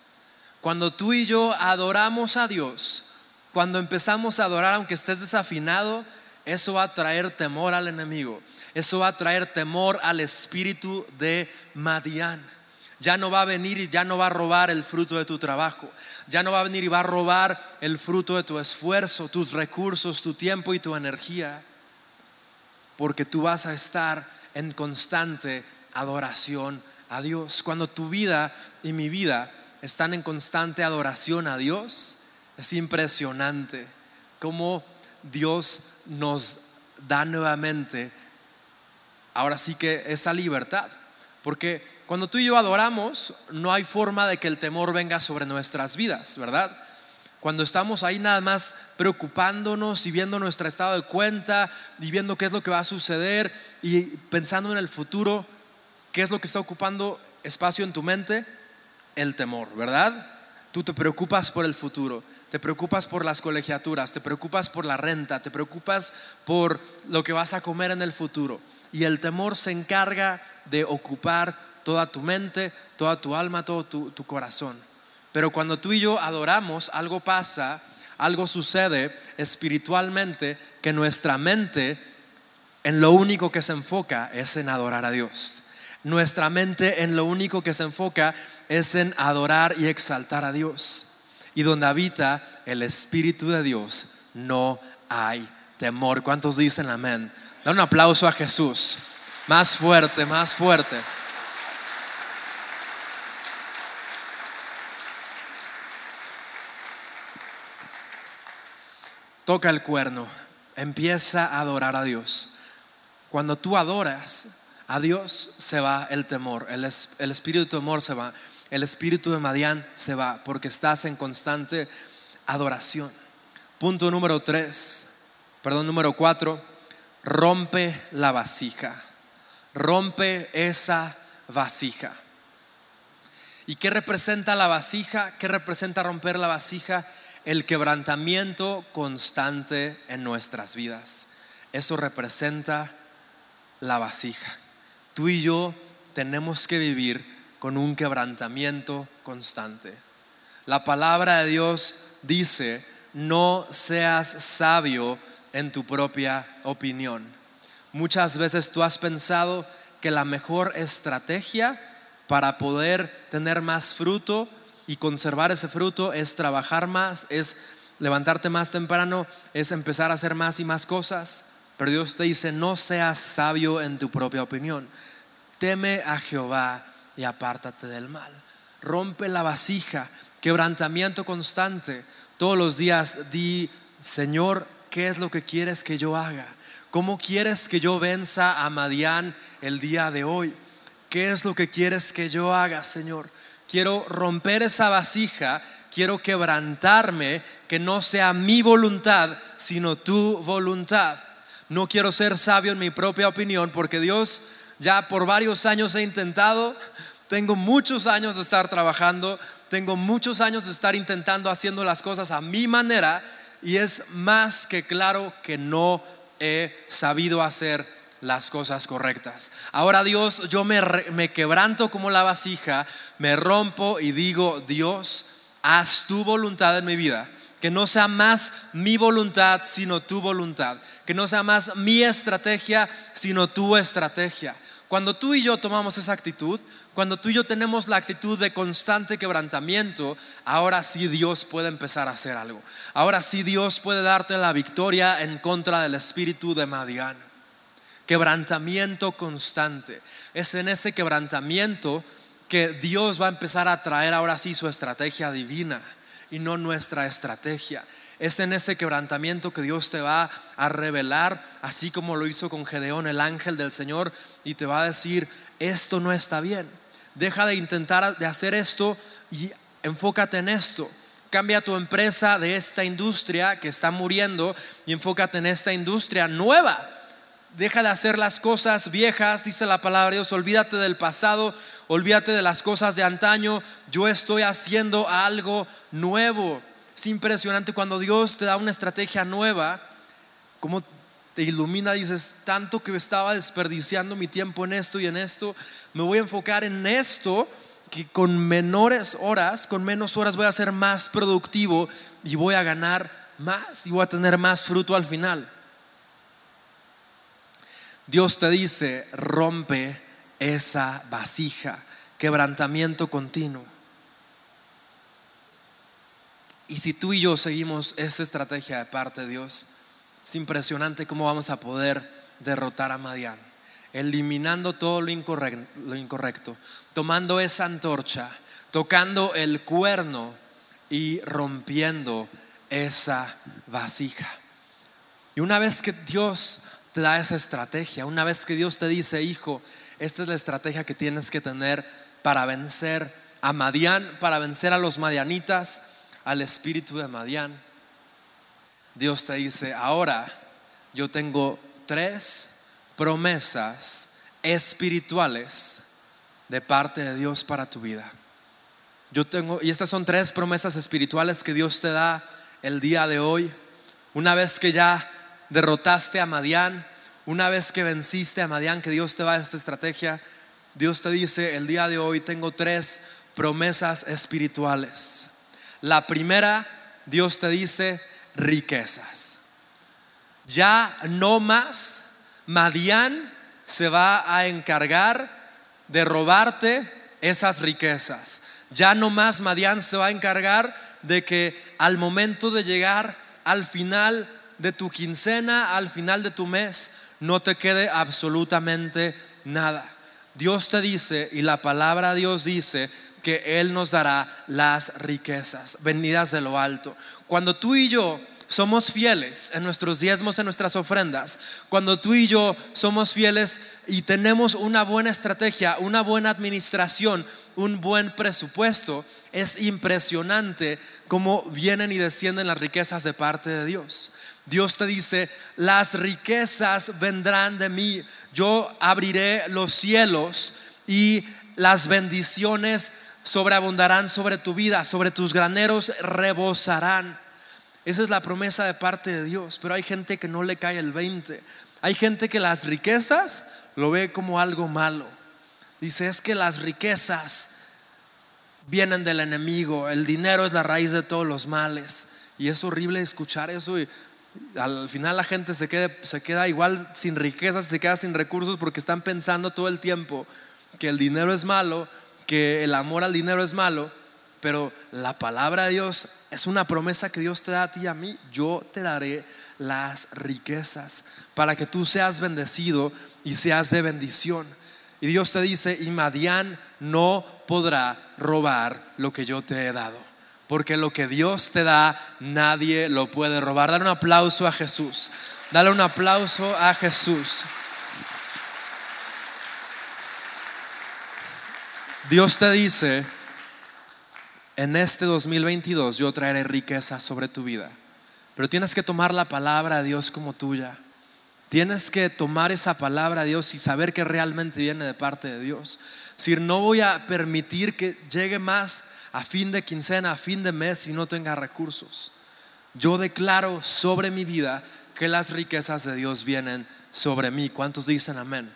Cuando tú y yo adoramos a Dios, cuando empezamos a adorar aunque estés desafinado, eso va a traer temor al enemigo. Eso va a traer temor al espíritu de Madián. Ya no va a venir y ya no va a robar el fruto de tu trabajo. Ya no va a venir y va a robar el fruto de tu esfuerzo, tus recursos, tu tiempo y tu energía. Porque tú vas a estar en constante adoración a Dios. Cuando tu vida y mi vida están en constante adoración a Dios, es impresionante cómo Dios nos da nuevamente, ahora sí que esa libertad. Porque cuando tú y yo adoramos, no hay forma de que el temor venga sobre nuestras vidas, ¿verdad? Cuando estamos ahí nada más preocupándonos y viendo nuestro estado de cuenta y viendo qué es lo que va a suceder y pensando en el futuro, ¿qué es lo que está ocupando espacio en tu mente? El temor, ¿verdad? Tú te preocupas por el futuro, te preocupas por las colegiaturas, te preocupas por la renta, te preocupas por lo que vas a comer en el futuro. Y el temor se encarga de ocupar toda tu mente, toda tu alma, todo tu, corazón. Pero cuando tú y yo adoramos, algo pasa, algo sucede espiritualmente que nuestra mente en lo único que se enfoca es en adorar a Dios. Nuestra mente en lo único que se enfoca es en adorar y exaltar a Dios. Y donde habita el Espíritu de Dios no hay temor. ¿Cuántos dicen amén? Da un aplauso a Jesús. Más fuerte, más fuerte. toca el cuerno, empieza a adorar a Dios. Cuando tú adoras a Dios, se va el temor, el, espíritu de temor se va, el espíritu de Madián se va, porque estás en constante adoración. Punto número tres, perdón, número cuatro, rompe la vasija, rompe esa vasija. ¿Y qué representa la vasija? ¿Qué representa romper la vasija? El quebrantamiento constante en nuestras vidas. Eso representa la vasija. Tú y yo tenemos que vivir con un quebrantamiento constante. La palabra de Dios dice, no seas sabio en tu propia opinión. Muchas veces tú has pensado que la mejor estrategia para poder tener más fruto y conservar ese fruto es trabajar más, es levantarte más temprano, es empezar a hacer más y más cosas. Pero Dios te dice, no seas sabio en tu propia opinión. Teme a Jehová y apártate del mal. Rompe la vasija, quebrantamiento constante. Todos los días di, Señor, ¿qué es lo que quieres que yo haga? ¿Cómo quieres que yo venza a Madián el día de hoy? ¿Qué es lo que quieres que yo haga, Señor? Quiero romper esa vasija, quiero quebrantarme, que no sea mi voluntad, sino tu voluntad. No quiero ser sabio en mi propia opinión porque Dios ya por varios años he intentado, tengo muchos años de estar trabajando, tengo muchos años de estar intentando haciendo las cosas a mi manera y es más que claro que no he sabido hacer las cosas correctas. Ahora Dios, yo me, me quebranto como la vasija, me rompo y digo, Dios, haz tu voluntad en mi vida que no sea más mi voluntad, sino tu voluntad. Que no sea más mi estrategia, sino tu estrategia. Cuando tú y yo tomamos esa actitud, cuando tú y yo tenemos la actitud de constante quebrantamiento, ahora sí Dios puede empezar a hacer algo. Ahora sí Dios puede darte la victoria en contra del espíritu de Madian. Quebrantamiento constante. Es en ese quebrantamiento que Dios va a empezar a traer ahora sí su estrategia divina y no nuestra estrategia. Es en ese quebrantamiento que Dios te va a revelar, así como lo hizo con Gedeón, el ángel del Señor, y te va a decir, esto no está bien. Deja de intentar de hacer esto y enfócate en esto. Cambia tu empresa de esta industria que está muriendo y enfócate en esta industria nueva. Deja de hacer las cosas viejas, dice la palabra de Dios, olvídate del pasado, olvídate de las cosas de antaño, yo estoy haciendo algo nuevo. Es impresionante cuando Dios te da una estrategia nueva, como te ilumina, dices, tanto que estaba desperdiciando mi tiempo en esto y en esto, me voy a enfocar en esto, que con menores horas, con menos horas voy a ser más productivo y voy a ganar más y voy a tener más fruto al final. Dios te dice, rompe esa vasija, quebrantamiento continuo. Y si tú y yo seguimos esa estrategia de parte de Dios, es impresionante cómo vamos a poder derrotar a Madián, eliminando todo lo incorrecto, lo incorrecto, tomando esa antorcha, tocando el cuerno y rompiendo esa vasija. Y una vez que Dios te da esa estrategia, una vez que Dios te dice, hijo, esta es la estrategia que tienes que tener para vencer a Madián, para vencer a los madianitas, al espíritu de Madián. Dios te dice, ahora yo tengo tres promesas espirituales de parte de Dios para tu vida. Yo tengo, y estas son tres promesas espirituales que Dios te da el día de hoy. Una vez que ya derrotaste a Madián, una vez que venciste a Madián, que Dios te va a esta estrategia, Dios te dice, el día de hoy tengo tres promesas espirituales. La primera, Dios te dice, riquezas. Ya no más, Madián se va a encargar de robarte esas riquezas. Ya no más Madián se va a encargar de que al momento de llegar al final de tu quincena, al final de tu mes, no te quede absolutamente nada. Dios te dice y la palabra de Dios dice que Él nos dará las riquezas venidas de lo alto. Cuando tú y yo somos fieles en nuestros diezmos, en nuestras ofrendas, cuando tú y yo somos fieles y tenemos una buena estrategia, una buena administración, un buen presupuesto, es impresionante cómo vienen y descienden las riquezas de parte de Dios. Dios te dice, las riquezas vendrán de mí, yo abriré los cielos y las bendiciones sobreabundarán sobre tu vida, sobre tus graneros rebosarán. Esa es la promesa de parte de Dios, pero hay gente que no le cae el 20. Hay gente que las riquezas lo ve como algo malo. Dice, es que las riquezas vienen del enemigo, el dinero es la raíz de todos los males. Y es horrible escuchar eso y al final la gente se queda, se queda igual sin riquezas, se queda sin recursos porque están pensando todo el tiempo que el dinero es malo que el amor al dinero es malo, pero la palabra de Dios es una promesa que Dios te da a ti y a mí. Yo te daré las riquezas para que tú seas bendecido y seas de bendición. Y Dios te dice, y Madián no podrá robar lo que yo te he dado. Porque lo que Dios te da, nadie lo puede robar. Dale un aplauso a Jesús. Dale un aplauso a Jesús. Dios te dice, en este 2022 yo traeré riqueza sobre tu vida, pero tienes que tomar la palabra de Dios como tuya. Tienes que tomar esa palabra de Dios y saber que realmente viene de parte de Dios. Si no voy a permitir que llegue más a fin de quincena, a fin de mes y no tenga recursos. Yo declaro sobre mi vida que las riquezas de Dios vienen sobre mí. ¿Cuántos dicen amén?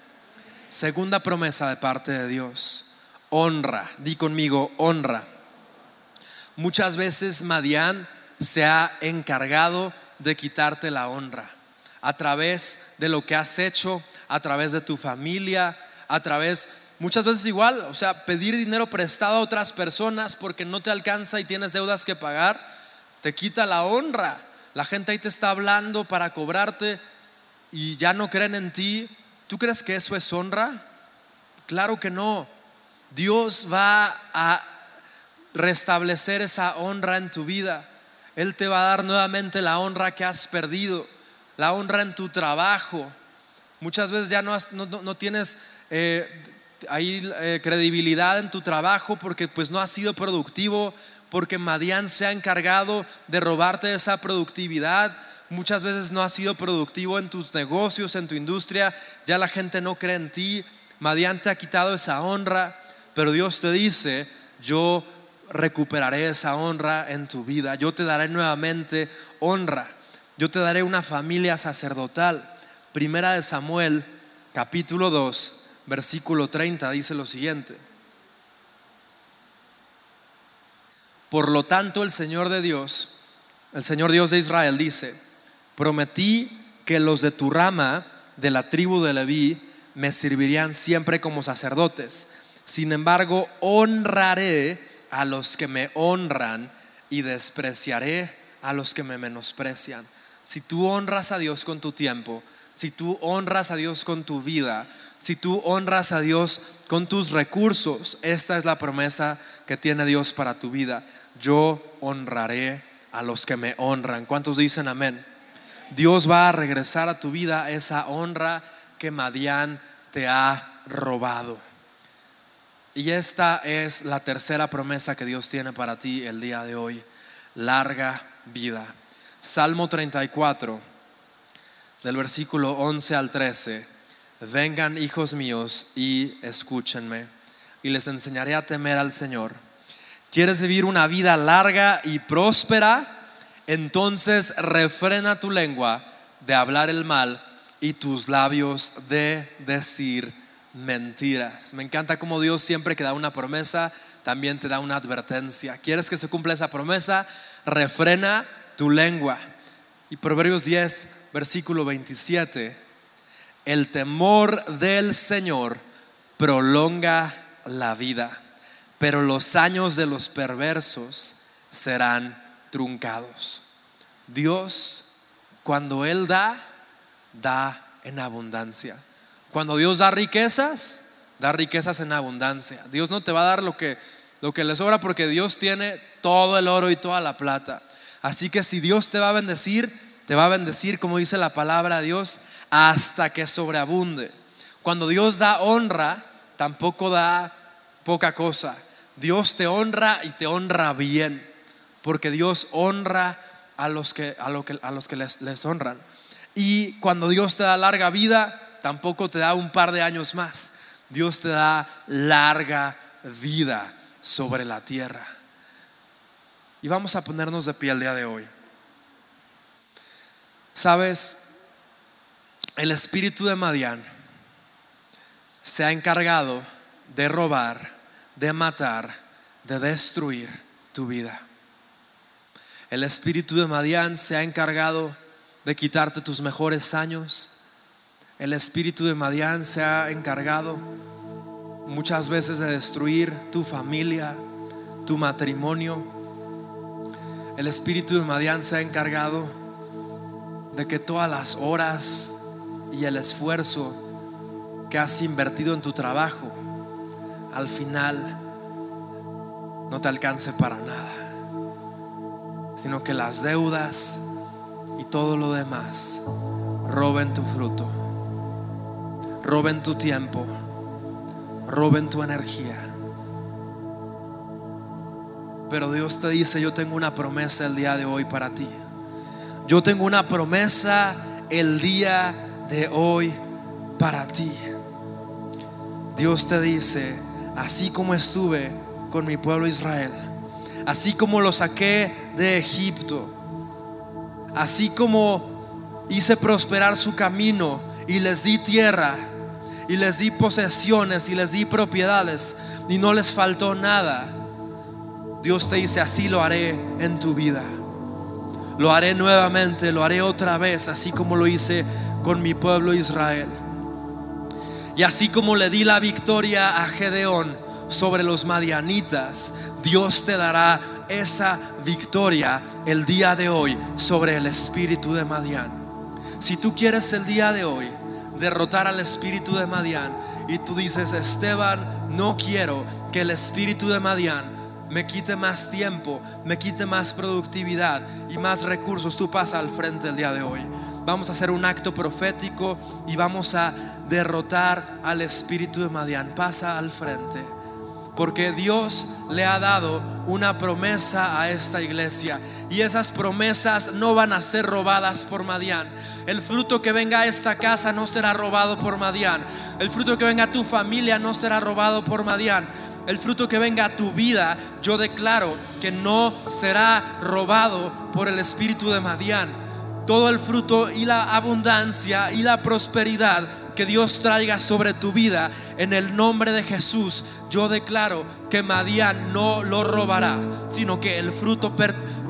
Segunda promesa de parte de Dios honra. Di conmigo, honra. Muchas veces Madián se ha encargado de quitarte la honra a través de lo que has hecho, a través de tu familia, a través, muchas veces igual, o sea, pedir dinero prestado a otras personas porque no te alcanza y tienes deudas que pagar, te quita la honra. La gente ahí te está hablando para cobrarte y ya no creen en ti. ¿Tú crees que eso es honra? Claro que no. Dios va a restablecer esa honra en tu vida. Él te va a dar nuevamente la honra que has perdido, la honra en tu trabajo. Muchas veces ya no, no, tienes eh, ahí eh, credibilidad en tu trabajo porque pues no has sido productivo, porque Madián se ha encargado de robarte esa productividad. Muchas veces no has sido productivo en tus negocios, en tu industria, ya la gente no cree en ti. Madián te ha quitado esa honra. Pero Dios te dice, yo recuperaré esa honra en tu vida, yo te daré nuevamente honra, yo te daré una familia sacerdotal. Primera de Samuel, capítulo 2, versículo 30, dice lo siguiente. Por lo tanto, el Señor de Dios, el Señor Dios de Israel dice, prometí que los de tu rama, de la tribu de Leví, me servirían siempre como sacerdotes sin embargo, honraré a los que me honran y despreciaré a los que me menosprecian. Si tú honras a Dios con tu tiempo, si tú honras a Dios con tu vida, si tú honras a Dios con tus recursos, esta es la promesa que tiene Dios para tu vida. Yo honraré a los que me honran. ¿Cuántos dicen amén? Dios va a regresar a tu vida esa honra que Madián te ha robado. Y esta es la tercera promesa que Dios tiene para ti el día de hoy. Larga vida. Salmo 34, del versículo 11 al 13. Vengan hijos míos y escúchenme y les enseñaré a temer al Señor. ¿Quieres vivir una vida larga y próspera? Entonces refrena tu lengua de hablar el mal y tus labios de decir mentiras. Me encanta como Dios siempre que da una promesa, también te da una advertencia. ¿Quieres que se cumpla esa promesa? Refrena tu lengua. Y Proverbios 10, versículo 27, el temor del Señor prolonga la vida, pero los años de los perversos serán truncados. Dios, cuando Él da, da en abundancia. Cuando Dios da riquezas, da riquezas en abundancia. Dios no te va a dar lo que, lo que le sobra porque Dios tiene todo el oro y toda la plata. Así que si Dios te va a bendecir, te va a bendecir, como dice la palabra de Dios, hasta que sobreabunde. Cuando Dios da honra, tampoco da poca cosa. Dios te honra y te honra bien, porque Dios honra a los que, a lo que, a los que les, les honran. Y cuando Dios te da larga vida, tampoco te da un par de años más. Dios te da larga vida sobre la tierra. Y vamos a ponernos de pie el día de hoy. Sabes, el espíritu de Madián se ha encargado de robar, de matar, de destruir tu vida. El espíritu de Madián se ha encargado de quitarte tus mejores años. El espíritu de Madián se ha encargado muchas veces de destruir tu familia, tu matrimonio. El espíritu de Madián se ha encargado de que todas las horas y el esfuerzo que has invertido en tu trabajo, al final no te alcance para nada, sino que las deudas y todo lo demás roben tu fruto, roben tu tiempo, roben tu energía. Pero Dios te dice, yo tengo una promesa el día de hoy para ti. Yo tengo una promesa el día de hoy para ti. Dios te dice, así como estuve con mi pueblo Israel, así como lo saqué de Egipto, así como hice prosperar su camino y les di tierra y les di posesiones y les di propiedades y no les faltó nada. Dios te dice, así lo haré en tu vida. Lo haré nuevamente, lo haré otra vez, así como lo hice con mi pueblo Israel. Y así como le di la victoria a Gedeón sobre los madianitas, Dios te dará esa victoria el día de hoy sobre el espíritu de Madián. Si tú quieres el día de hoy derrotar al espíritu de Madián y tú dices, Esteban, no quiero que el espíritu de Madián me quite más tiempo, me quite más productividad y más recursos, tú pasa al frente el día de hoy. Vamos a hacer un acto profético y vamos a derrotar al espíritu de Madián. Pasa al frente. Porque Dios le ha dado una promesa a esta iglesia. Y esas promesas no van a ser robadas por Madián. El fruto que venga a esta casa no será robado por Madián. El fruto que venga a tu familia no será robado por Madián. El fruto que venga a tu vida, yo declaro que no será robado por el espíritu de Madián. Todo el fruto y la abundancia y la prosperidad que Dios traiga sobre tu vida, en el nombre de Jesús, yo declaro que Madián no lo robará, sino que el fruto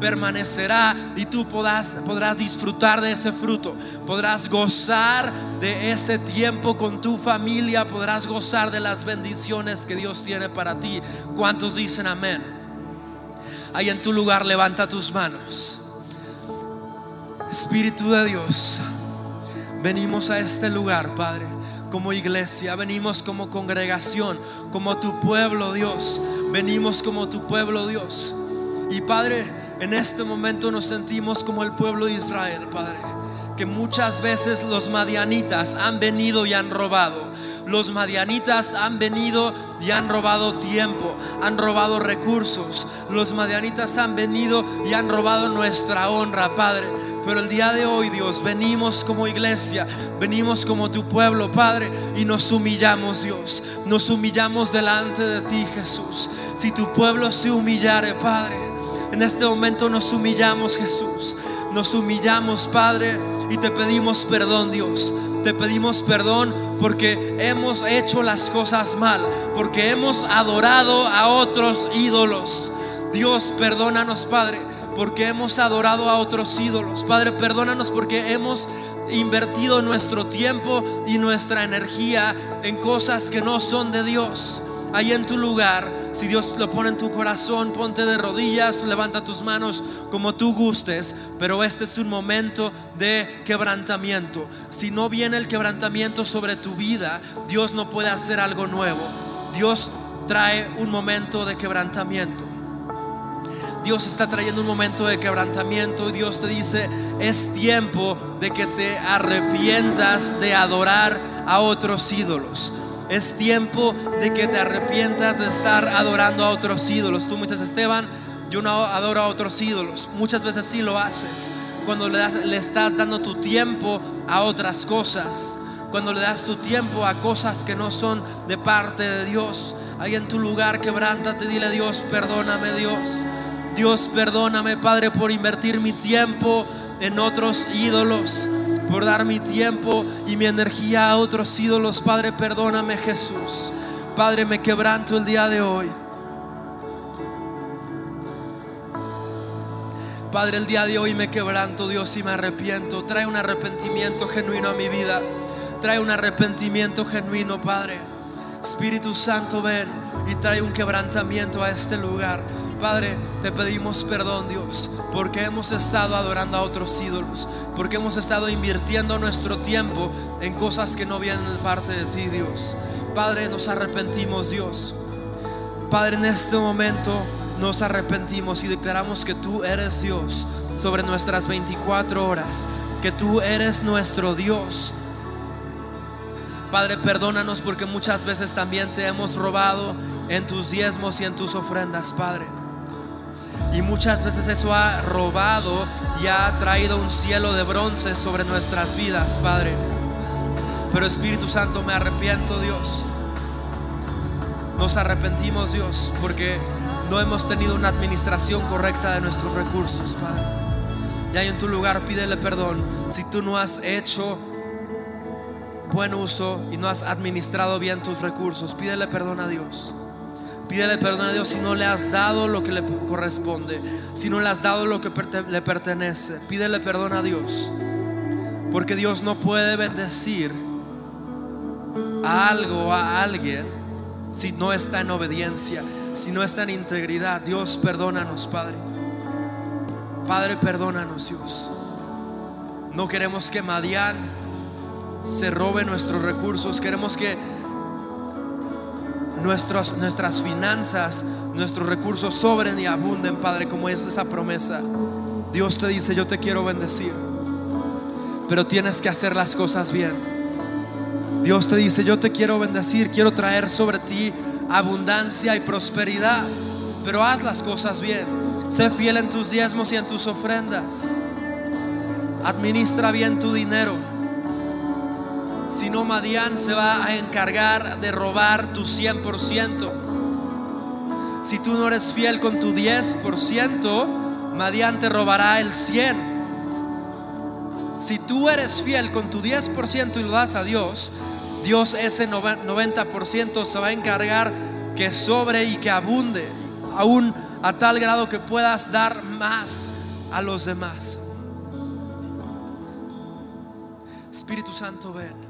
permanecerá y tú podrás, podrás disfrutar de ese fruto, podrás gozar de ese tiempo con tu familia, podrás gozar de las bendiciones que Dios tiene para ti. ¿Cuántos dicen amén? Ahí en tu lugar levanta tus manos. Espíritu de Dios. Venimos a este lugar, Padre, como iglesia, venimos como congregación, como tu pueblo, Dios. Venimos como tu pueblo, Dios. Y Padre, en este momento nos sentimos como el pueblo de Israel, Padre. Que muchas veces los madianitas han venido y han robado. Los madianitas han venido y han robado tiempo, han robado recursos. Los madianitas han venido y han robado nuestra honra, Padre. Pero el día de hoy, Dios, venimos como iglesia, venimos como tu pueblo, Padre, y nos humillamos, Dios. Nos humillamos delante de ti, Jesús. Si tu pueblo se humillare, Padre, en este momento nos humillamos, Jesús. Nos humillamos, Padre, y te pedimos perdón, Dios. Te pedimos perdón porque hemos hecho las cosas mal, porque hemos adorado a otros ídolos. Dios, perdónanos, Padre porque hemos adorado a otros ídolos. Padre, perdónanos porque hemos invertido nuestro tiempo y nuestra energía en cosas que no son de Dios. Ahí en tu lugar, si Dios lo pone en tu corazón, ponte de rodillas, levanta tus manos como tú gustes, pero este es un momento de quebrantamiento. Si no viene el quebrantamiento sobre tu vida, Dios no puede hacer algo nuevo. Dios trae un momento de quebrantamiento. Dios está trayendo un momento de quebrantamiento y Dios te dice, es tiempo de que te arrepientas de adorar a otros ídolos. Es tiempo de que te arrepientas de estar adorando a otros ídolos. Tú me dices, Esteban, yo no adoro a otros ídolos. Muchas veces sí lo haces. Cuando le, le estás dando tu tiempo a otras cosas. Cuando le das tu tiempo a cosas que no son de parte de Dios. Ahí en tu lugar, quebrántate, dile a Dios, perdóname Dios. Dios, perdóname, Padre, por invertir mi tiempo en otros ídolos, por dar mi tiempo y mi energía a otros ídolos. Padre, perdóname, Jesús. Padre, me quebranto el día de hoy. Padre, el día de hoy me quebranto, Dios, y me arrepiento. Trae un arrepentimiento genuino a mi vida. Trae un arrepentimiento genuino, Padre. Espíritu Santo, ven y trae un quebrantamiento a este lugar. Padre, te pedimos perdón, Dios, porque hemos estado adorando a otros ídolos, porque hemos estado invirtiendo nuestro tiempo en cosas que no vienen de parte de ti, Dios. Padre, nos arrepentimos, Dios. Padre, en este momento nos arrepentimos y declaramos que tú eres Dios sobre nuestras 24 horas, que tú eres nuestro Dios Padre, perdónanos porque muchas veces también te hemos robado en tus diezmos y en tus ofrendas, Padre. Y muchas veces eso ha robado y ha traído un cielo de bronce sobre nuestras vidas, Padre. Pero Espíritu Santo, me arrepiento, Dios. Nos arrepentimos, Dios, porque no hemos tenido una administración correcta de nuestros recursos, Padre. Y ahí en tu lugar pídele perdón si tú no has hecho buen uso y no has administrado bien tus recursos, pídele perdón a Dios. Pídele perdón a Dios si no le has dado lo que le corresponde, si no le has dado lo que le pertenece. Pídele perdón a Dios. Porque Dios no puede bendecir a algo a alguien si no está en obediencia, si no está en integridad. Dios, perdónanos, Padre. Padre, perdónanos, Dios. No queremos que Madian se robe nuestros recursos. Queremos que nuestras, finanzas, nuestros recursos sobren y abunden, Padre, como es esa promesa. Dios te dice, yo te quiero bendecir, pero tienes que hacer las cosas bien. Dios te dice, yo te quiero bendecir, quiero traer sobre ti abundancia y prosperidad, pero haz las cosas bien. Sé fiel en tus diezmos y en tus ofrendas. Administra bien tu dinero. Si no, Madian se va a encargar de robar tu 100%. Si tú no eres fiel con tu 10%, Madian te robará el 100%. Si tú eres fiel con tu 10% y lo das a Dios, Dios ese 90% se va a encargar que sobre y que abunde, aún a tal grado que puedas dar más a los demás. Espíritu Santo, ven.